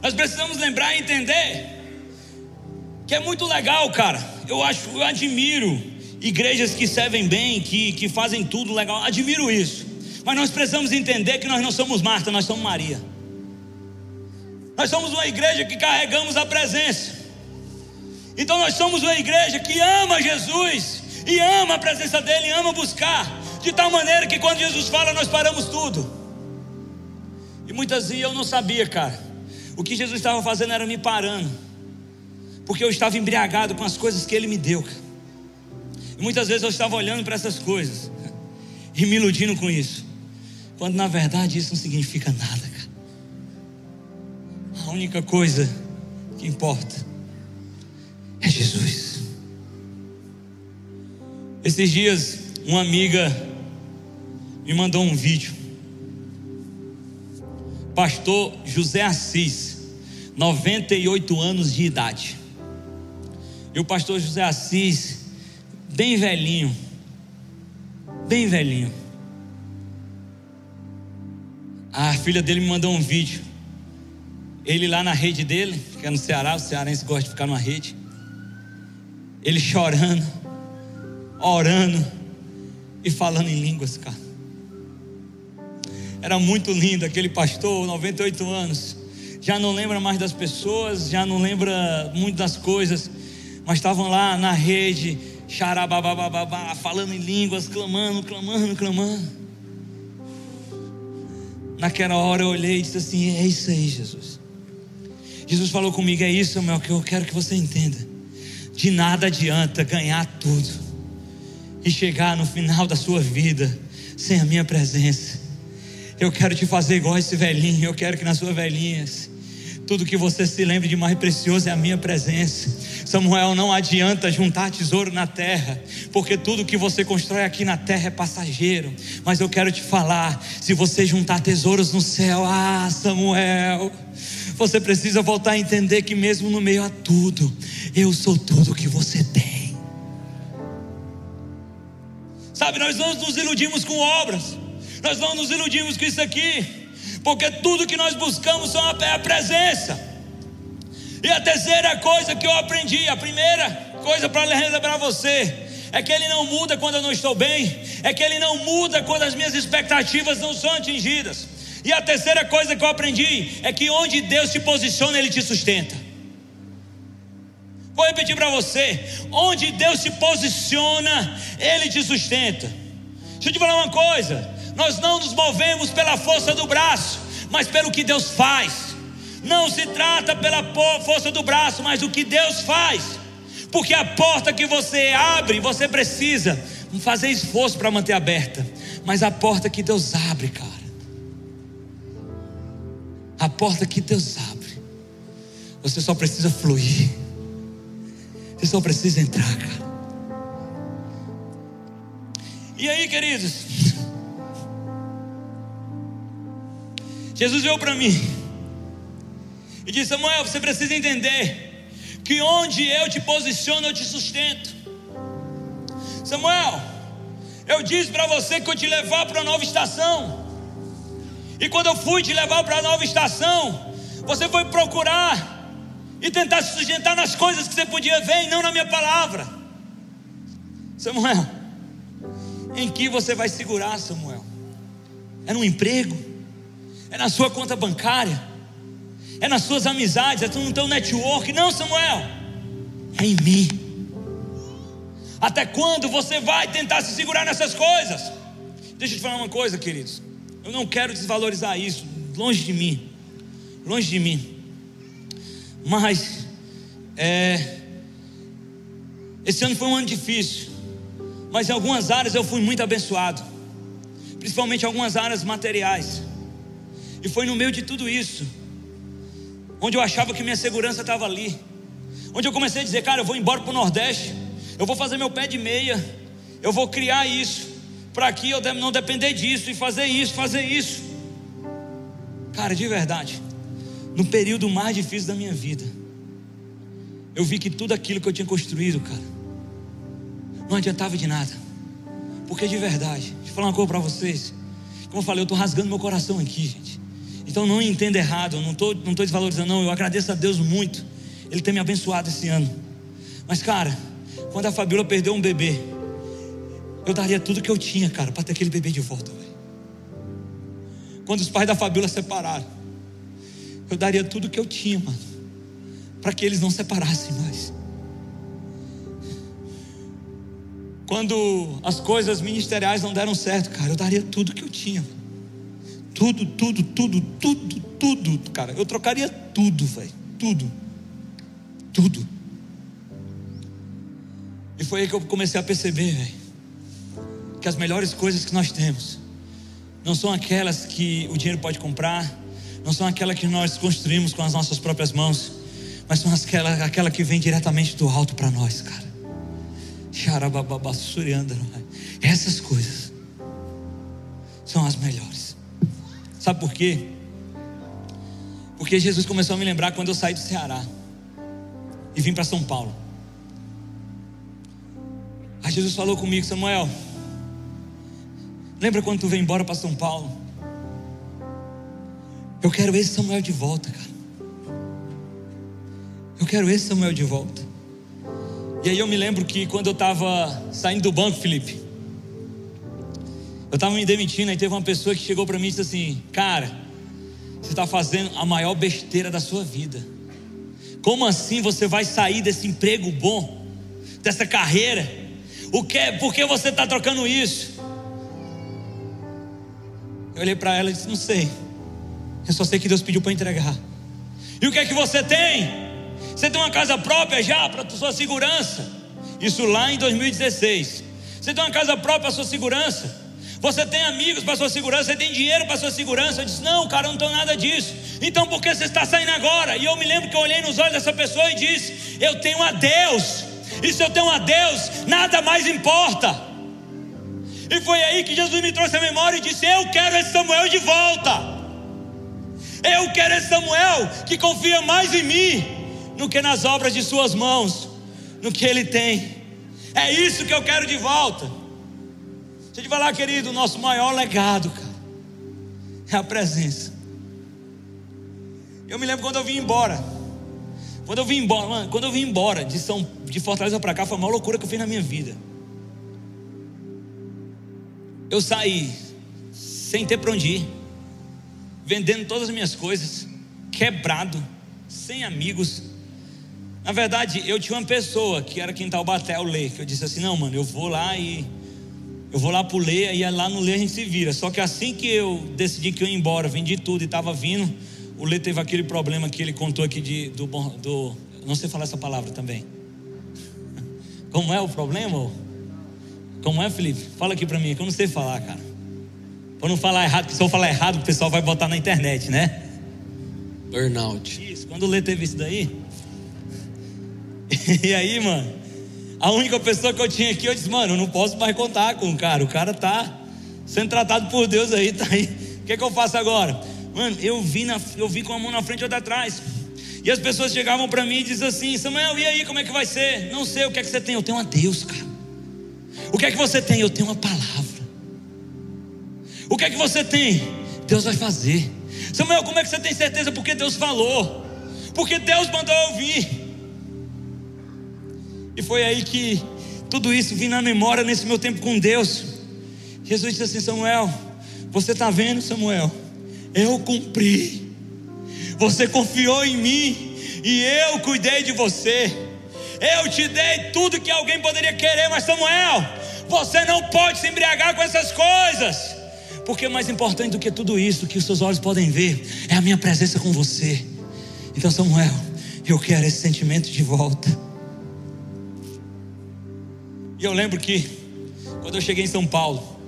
Nós precisamos lembrar e entender que é muito legal, cara. Eu acho, eu admiro igrejas que servem bem, que, que fazem tudo legal. Admiro isso. Mas nós precisamos entender que nós não somos Marta, nós somos Maria. Nós somos uma igreja que carregamos a presença. Então nós somos uma igreja que ama Jesus e ama a presença dele, ama buscar, de tal maneira que quando Jesus fala, nós paramos tudo. E muitas vezes eu não sabia, cara. O que Jesus estava fazendo era me parando, porque eu estava embriagado com as coisas que Ele me deu. E muitas vezes eu estava olhando para essas coisas e me iludindo com isso, quando na verdade isso não significa nada. A única coisa que importa é Jesus. Esses dias, uma amiga me mandou um vídeo pastor José Assis, 98 anos de idade. E o pastor José Assis, bem velhinho, bem velhinho. A filha dele me mandou um vídeo. Ele lá na rede dele, que é no Ceará, o cearense gosta de ficar numa rede. Ele chorando, orando e falando em línguas, cara. Era muito lindo aquele pastor, 98 anos. Já não lembra mais das pessoas, já não lembra muito das coisas, mas estavam lá na rede, xarababababá, falando em línguas, clamando, clamando, clamando. naquela hora eu olhei e disse assim: É isso aí, Jesus. Jesus falou comigo: É isso, Samuel, que eu quero que você entenda. De nada adianta ganhar tudo e chegar no final da sua vida sem a minha presença. Eu quero te fazer igual esse velhinho. Eu quero que na sua velhinha tudo que você se lembre de mais precioso é a minha presença. Samuel, não adianta juntar tesouro na terra, porque tudo que você constrói aqui na terra é passageiro. Mas eu quero te falar: se você juntar tesouros no céu, ah, Samuel, você precisa voltar a entender que mesmo no meio a tudo, eu sou tudo que você tem. Sabe, nós não nos iludimos com obras, nós não nos iludimos com isso aqui porque tudo que nós buscamos é a presença. E a terceira coisa que eu aprendi, a primeira coisa para relembrar você, é que Ele não muda quando eu não estou bem, é que Ele não muda quando as minhas expectativas não são atingidas. E a terceira coisa que eu aprendi é que onde Deus se posiciona, Ele te sustenta. Vou repetir para você: onde Deus se posiciona, Ele te sustenta. Deixa eu te falar uma coisa: nós não nos movemos pela força do braço, mas pelo que Deus faz. Não se trata pela força do braço, mas do que Deus faz. Porque a porta que você abre, você precisa fazer esforço para manter aberta. Mas a porta que Deus abre, cara. A porta que Deus abre. Você só precisa fluir. Você só precisa entrar, cara. E aí, queridos? Jesus veio para mim e disse: Samuel, você precisa entender que onde eu te posiciono, eu te sustento. Samuel, eu disse para você que eu te levar para a nova estação. E quando eu fui te levar para a nova estação, você foi procurar e tentar se sustentar nas coisas que você podia ver e não na minha palavra. Samuel, em que você vai segurar, Samuel? É no emprego? é na sua conta bancária, é nas suas amizades, é no teu network. Não, Samuel, é em mim. Até quando você vai tentar se segurar nessas coisas? Deixa eu te falar uma coisa, queridos. Eu não quero desvalorizar isso, longe de mim, longe de mim. Mas, é, esse ano foi um ano difícil, mas em algumas áreas eu fui muito abençoado, principalmente em algumas áreas materiais. E foi no meio de tudo isso, onde eu achava que minha segurança estava ali, onde eu comecei a dizer, cara, eu vou embora para o Nordeste, eu vou fazer meu pé de meia, eu vou criar isso, para aqui eu não depender disso, e fazer isso, fazer isso. Cara, de verdade, no período mais difícil da minha vida, eu vi que tudo aquilo que eu tinha construído, cara, não adiantava de nada, porque de verdade, deixa eu falar uma coisa para vocês, como eu falei, eu estou rasgando meu coração aqui, gente. Então não entenda errado, eu não estou não tô desvalorizando, não. Eu agradeço a Deus muito, Ele tem me abençoado esse ano. Mas, cara, quando a Fabiola perdeu um bebê, eu daria tudo que eu tinha, cara, para ter aquele bebê de volta, véio. Quando os pais da Fabiola separaram, eu daria tudo que eu tinha, mano, para que eles não separassem mais. Quando as coisas ministeriais não deram certo, cara, eu daria tudo que eu tinha. Mano. Tudo, tudo, tudo, tudo, tudo, cara. Eu trocaria tudo, velho. Tudo. Tudo. E foi aí que eu comecei a perceber, velho, que as melhores coisas que nós temos não são aquelas que o dinheiro pode comprar, não são aquelas que nós construímos com as nossas próprias mãos, mas são aquela, aquela que vem diretamente do alto para nós, cara. Essas coisas são as melhores. Sabe por quê? Porque Jesus começou a me lembrar quando eu saí do Ceará e vim para São Paulo. Aí Jesus falou comigo, Samuel, lembra quando tu veio embora para São Paulo? Eu quero esse Samuel de volta, cara. Eu quero esse Samuel de volta. E aí eu me lembro que quando eu estava saindo do banco, Felipe, eu estava me demitindo e teve uma pessoa que chegou para mim e disse assim: Cara, você está fazendo a maior besteira da sua vida. Como assim você vai sair desse emprego bom, dessa carreira? O que? Por que você está trocando isso? Eu olhei para ela e disse: Não sei. Eu só sei que Deus pediu para entregar. E o que é que você tem? Você tem uma casa própria já para sua segurança. Isso lá em 2016. Você tem uma casa própria para sua segurança. Você tem amigos para sua segurança, você tem dinheiro para sua segurança. Eu disse: Não, cara, eu não tenho nada disso. Então por que você está saindo agora? E eu me lembro que eu olhei nos olhos dessa pessoa e disse: Eu tenho a Deus. E se eu tenho a Deus, nada mais importa. E foi aí que Jesus me trouxe a memória e disse: Eu quero esse Samuel de volta. Eu quero esse Samuel que confia mais em mim do que nas obras de suas mãos, no que ele tem. É isso que eu quero de volta. Deixa eu te falar, querido, o nosso maior legado, cara, é a presença. Eu me lembro quando eu vim embora. Quando eu vim embora, mano, quando eu vim embora de São de Fortaleza para cá, foi a maior loucura que eu fiz na minha vida. Eu saí sem ter para onde ir, vendendo todas as minhas coisas, quebrado, sem amigos. Na verdade, eu tinha uma pessoa que era quem tá o Lê, que eu disse assim: não, mano, eu vou lá e. Eu vou lá pro Lê, e lá no Lê a gente se vira. Só que assim que eu decidi que eu ia embora, vendi tudo e estava vindo, o Lê teve aquele problema que ele contou aqui de, do, do. Não sei falar essa palavra também. Como é o problema? Como é, Felipe? Fala aqui para mim, que eu não sei falar, cara. Para não falar errado, porque se eu falar errado, o pessoal vai botar na internet, né? Burnout. Isso, quando o Lê teve isso daí. E aí, mano, a única pessoa que eu tinha aqui, eu disse, mano, eu não posso mais contar com o cara. O cara tá sendo tratado por Deus aí, tá aí. O que, é que eu faço agora? Mano, eu vi, na, eu vi com a mão na frente e outra atrás. E as pessoas chegavam para mim e diziam assim: Samuel, e aí, como é que vai ser? Não sei, o que é que você tem? Eu tenho a Deus, cara. O que é que você tem? Eu tenho uma palavra. O que é que você tem? Deus vai fazer. Samuel, como é que você tem certeza? Porque Deus falou. Porque Deus mandou eu vir. E foi aí que tudo isso vim na memória nesse meu tempo com Deus. Jesus disse assim: Samuel, você está vendo, Samuel? Eu cumpri. Você confiou em mim e eu cuidei de você. Eu te dei tudo que alguém poderia querer, mas Samuel, você não pode se embriagar com essas coisas. Porque mais importante do que tudo isso que os seus olhos podem ver é a minha presença com você. Então, Samuel, eu quero esse sentimento de volta. E eu lembro que quando eu cheguei em São Paulo,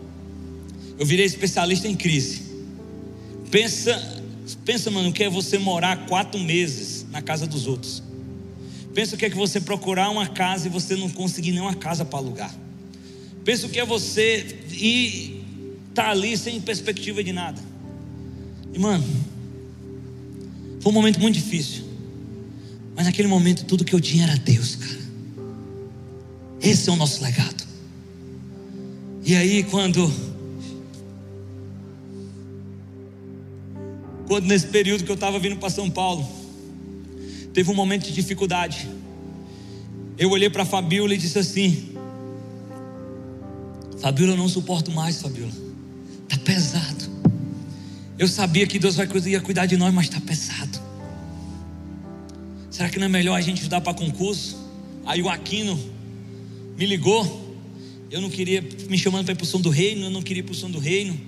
eu virei especialista em crise. Pensa, pensa, mano, o que é você morar quatro meses na casa dos outros. Pensa o que é que você procurar uma casa e você não conseguir nenhuma casa para alugar. Pensa o que é você ir estar tá ali sem perspectiva de nada. E mano, foi um momento muito difícil. Mas naquele momento tudo que eu tinha era Deus, cara. Esse é o nosso legado. E aí quando quando nesse período que eu estava vindo para São Paulo, teve um momento de dificuldade. Eu olhei para a Fabiola e disse assim: Fabiola, eu não suporto mais, Fabiola. Está pesado. Eu sabia que Deus ia cuidar de nós, mas está pesado. Será que não é melhor a gente estudar para concurso? Aí o Aquino me ligou. Eu não queria me chamando para ir para o do reino, eu não queria ir para o do reino.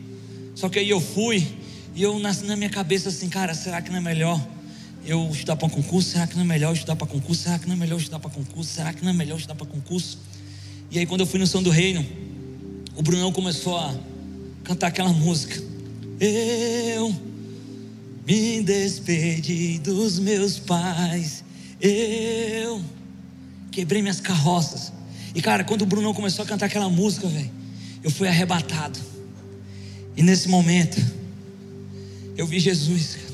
Só que aí eu fui e eu nasci na minha cabeça assim, cara, será que não é melhor eu estudar para concurso? Será que não é melhor estudar para concurso? Será que não é melhor estudar para concurso? Será que não é melhor estudar para concurso? E aí quando eu fui no som do reino, o Brunão começou a cantar aquela música. Eu me despedi dos meus pais. Eu quebrei minhas carroças. E cara, quando o Brunão começou a cantar aquela música, velho, eu fui arrebatado. E nesse momento, eu vi Jesus.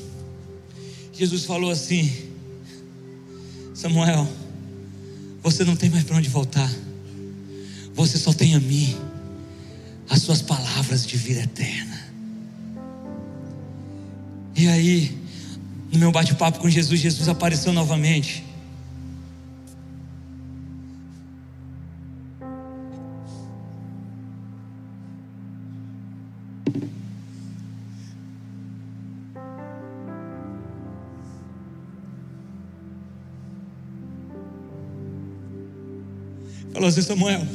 Jesus falou assim: Samuel, você não tem mais para onde voltar. Você só tem a mim as suas palavras de vida eterna. E aí, no meu bate-papo com Jesus, Jesus apareceu novamente. Falou assim, Samuel.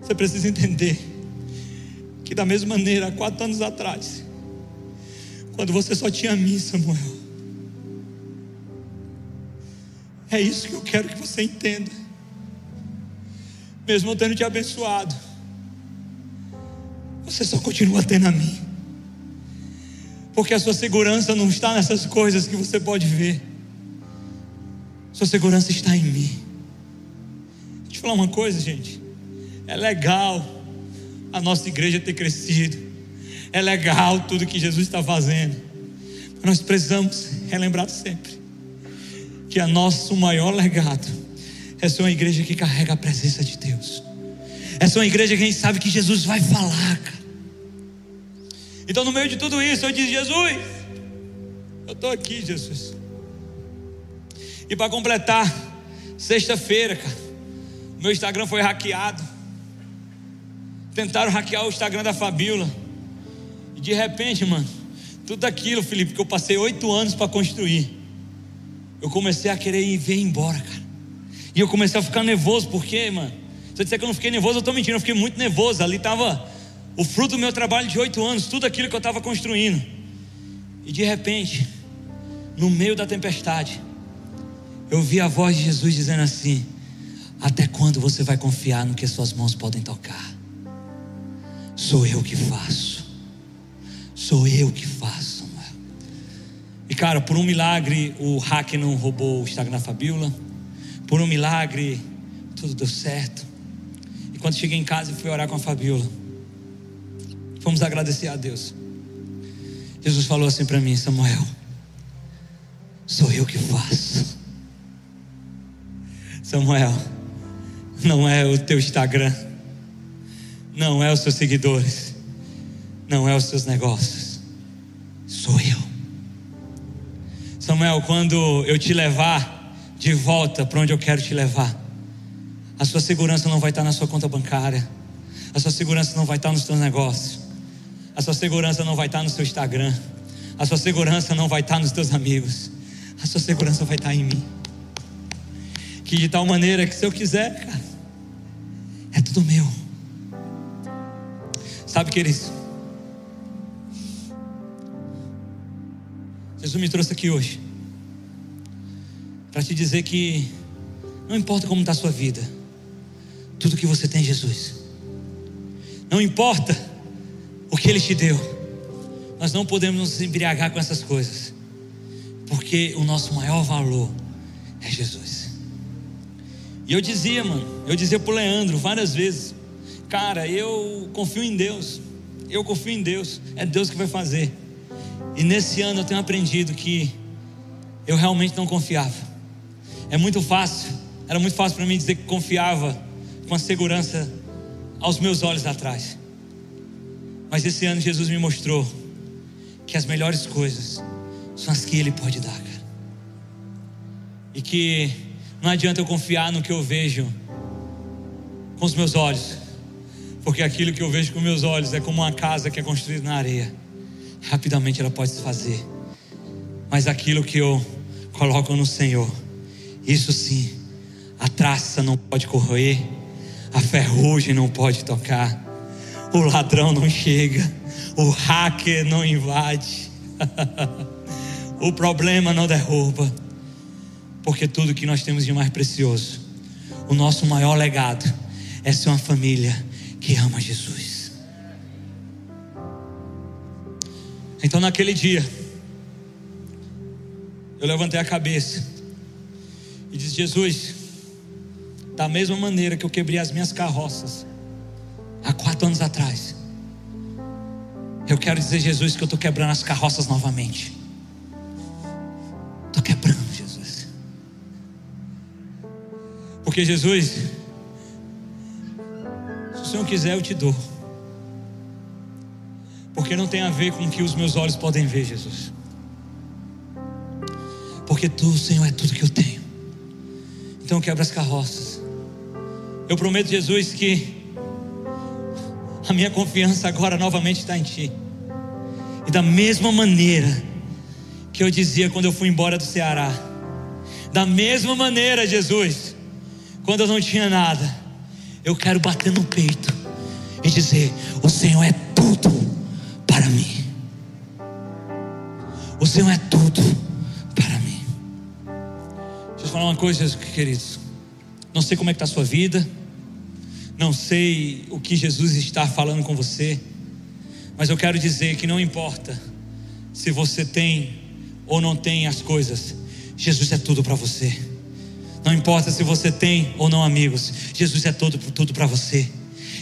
Você precisa entender que, da mesma maneira, há quatro anos atrás, Quando você só tinha a mim, Samuel. É isso que eu quero que você entenda. Mesmo eu tendo te abençoado, você só continua tendo a mim. Porque a sua segurança não está nessas coisas que você pode ver. Sua segurança está em mim. Falar uma coisa, gente. É legal a nossa igreja ter crescido. É legal tudo que Jesus está fazendo. Mas nós precisamos relembrar sempre que o nosso maior legado é ser uma igreja que carrega a presença de Deus. É ser uma igreja que a gente sabe que Jesus vai falar, cara. Então, no meio de tudo isso, eu disse: Jesus, eu estou aqui, Jesus. E para completar, sexta-feira, cara, meu Instagram foi hackeado. Tentaram hackear o Instagram da Fabiola. E de repente, mano, tudo aquilo, Felipe, que eu passei oito anos para construir eu comecei a querer ir ver embora, cara. E eu comecei a ficar nervoso, porque, mano, se eu disser que eu não fiquei nervoso, eu estou mentindo, eu fiquei muito nervoso. Ali estava o fruto do meu trabalho de oito anos, tudo aquilo que eu estava construindo. E de repente, no meio da tempestade, eu vi a voz de Jesus dizendo assim: Até quando você vai confiar no que suas mãos podem tocar? Sou eu que faço. Sou eu que faço. E cara, por um milagre o hack não roubou o Instagram da Fabiola. Por um milagre tudo deu certo. E quando cheguei em casa fui orar com a Fabiola, fomos agradecer a Deus. Jesus falou assim para mim, Samuel, sou eu que faço. Samuel, não é o teu Instagram, não é os seus seguidores, não é os seus negócios, sou eu. Samuel, quando eu te levar de volta para onde eu quero te levar, a sua segurança não vai estar na sua conta bancária, a sua segurança não vai estar nos seus negócios, a sua segurança não vai estar no seu Instagram, a sua segurança não vai estar nos teus amigos, a sua segurança vai estar em mim. Que de tal maneira que se eu quiser, cara, tudo meu. Sabe, queridos? Jesus me trouxe aqui hoje para te dizer que não importa como está a sua vida, tudo que você tem é Jesus. Não importa o que Ele te deu, nós não podemos nos embriagar com essas coisas, porque o nosso maior valor é Jesus. E eu dizia, mano, eu dizia para o Leandro várias vezes, cara, eu confio em Deus, eu confio em Deus, é Deus que vai fazer. E nesse ano eu tenho aprendido que eu realmente não confiava. É muito fácil, era muito fácil para mim dizer que confiava com a segurança aos meus olhos atrás. Mas esse ano Jesus me mostrou que as melhores coisas são as que Ele pode dar, cara. E que não adianta eu confiar no que eu vejo com os meus olhos, porque aquilo que eu vejo com meus olhos é como uma casa que é construída na areia rapidamente ela pode se fazer. Mas aquilo que eu coloco no Senhor, isso sim, a traça não pode correr, a ferrugem não pode tocar, o ladrão não chega, o hacker não invade, o problema não derruba, porque tudo que nós temos de mais precioso, o nosso maior legado é ser uma família que ama Jesus. Então naquele dia, eu levantei a cabeça e disse: Jesus, da mesma maneira que eu quebrei as minhas carroças há quatro anos atrás, eu quero dizer, Jesus, que eu estou quebrando as carroças novamente. Porque, Jesus, se o Senhor quiser, eu te dou. Porque não tem a ver com o que os meus olhos podem ver, Jesus. Porque tu, Senhor, é tudo que eu tenho. Então quebra as carroças. Eu prometo, Jesus, que a minha confiança agora novamente está em Ti. E da mesma maneira que eu dizia quando eu fui embora do Ceará, da mesma maneira, Jesus, quando eu não tinha nada, eu quero bater no peito e dizer: O Senhor é tudo para mim. Senhor é tudo para mim. Deixa eu falar uma coisa, queridos. Não sei como é que está a sua vida. Não sei o que Jesus está falando com você. Mas eu quero dizer que não importa se você tem ou não tem as coisas. Jesus é tudo para você. Não importa se você tem ou não amigos. Jesus é tudo, tudo para você.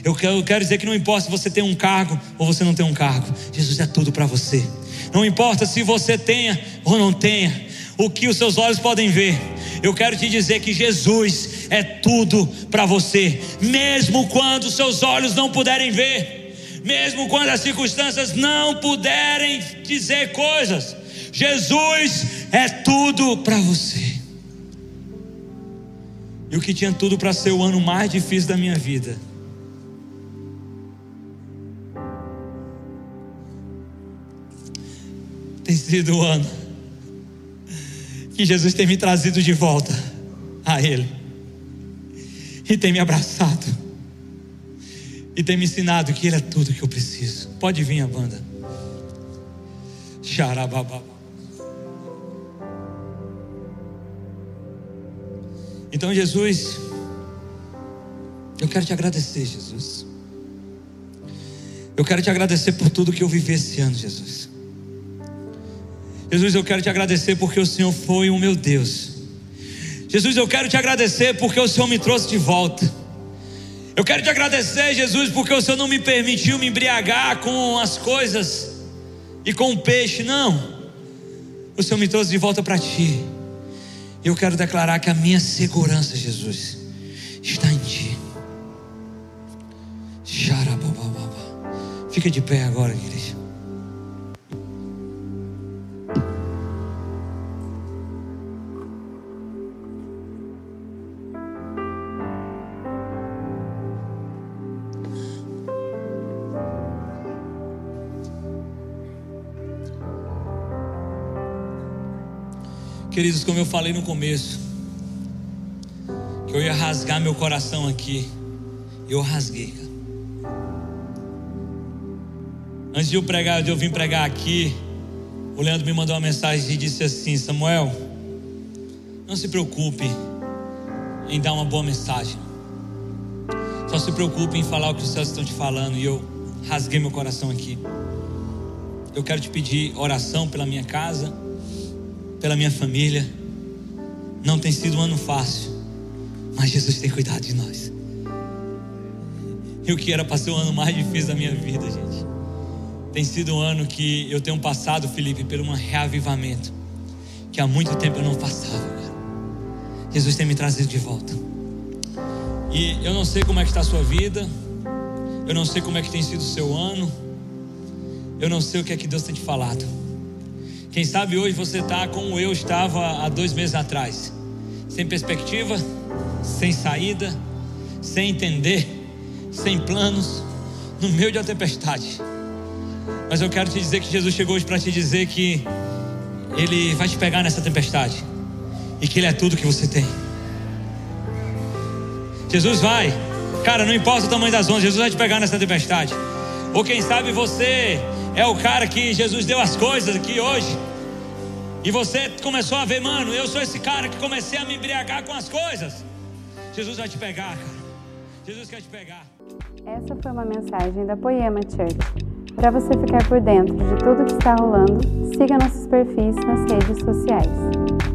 Eu quero, eu quero dizer que não importa se você tem um cargo ou você não tem um cargo. Jesus é tudo para você. Não importa se você tenha ou não tenha. O que os seus olhos podem ver. Eu quero te dizer que Jesus é tudo para você, mesmo quando seus olhos não puderem ver, mesmo quando as circunstâncias não puderem dizer coisas. Jesus é tudo para você. E o que tinha tudo para ser o ano mais difícil da minha vida. Tem sido o ano que Jesus tem me trazido de volta a Ele, e tem me abraçado, e tem me ensinado que Ele é tudo que eu preciso. Pode vir a banda. Xarababá. Então, Jesus, eu quero te agradecer, Jesus. Eu quero te agradecer por tudo que eu vivi esse ano, Jesus. Jesus, eu quero te agradecer porque o Senhor foi o meu Deus. Jesus, eu quero te agradecer porque o Senhor me trouxe de volta. Eu quero te agradecer, Jesus, porque o Senhor não me permitiu me embriagar com as coisas e com o peixe, não. O Senhor me trouxe de volta para ti. Eu quero declarar que a minha segurança, Jesus, está em Ti. Fica de pé agora, igreja. Queridos, como eu falei no começo, que eu ia rasgar meu coração aqui, eu rasguei. Antes de eu pregar, de eu vir pregar aqui, o Leandro me mandou uma mensagem e disse assim: Samuel, não se preocupe em dar uma boa mensagem. Só se preocupe em falar o que os céus estão te falando. E eu rasguei meu coração aqui. Eu quero te pedir oração pela minha casa pela minha família. Não tem sido um ano fácil, mas Jesus tem cuidado de nós. E o que era para ser o ano mais difícil da minha vida, gente. Tem sido um ano que eu tenho passado, Felipe, por um reavivamento que há muito tempo eu não passava, cara. Jesus tem me trazido de volta. E eu não sei como é que está a sua vida. Eu não sei como é que tem sido o seu ano. Eu não sei o que é que Deus tem te falado. Quem sabe hoje você está como eu estava há dois meses atrás, sem perspectiva, sem saída, sem entender, sem planos, no meio de uma tempestade. Mas eu quero te dizer que Jesus chegou hoje para te dizer que Ele vai te pegar nessa tempestade e que Ele é tudo que você tem. Jesus vai, cara, não importa o tamanho das ondas, Jesus vai te pegar nessa tempestade. Ou quem sabe você é o cara que Jesus deu as coisas aqui hoje. E você começou a ver, mano, eu sou esse cara que comecei a me embriagar com as coisas. Jesus vai te pegar, cara. Jesus quer te pegar. Essa foi uma mensagem da Poema Church. Para você ficar por dentro de tudo que está rolando, siga nossos perfis nas redes sociais.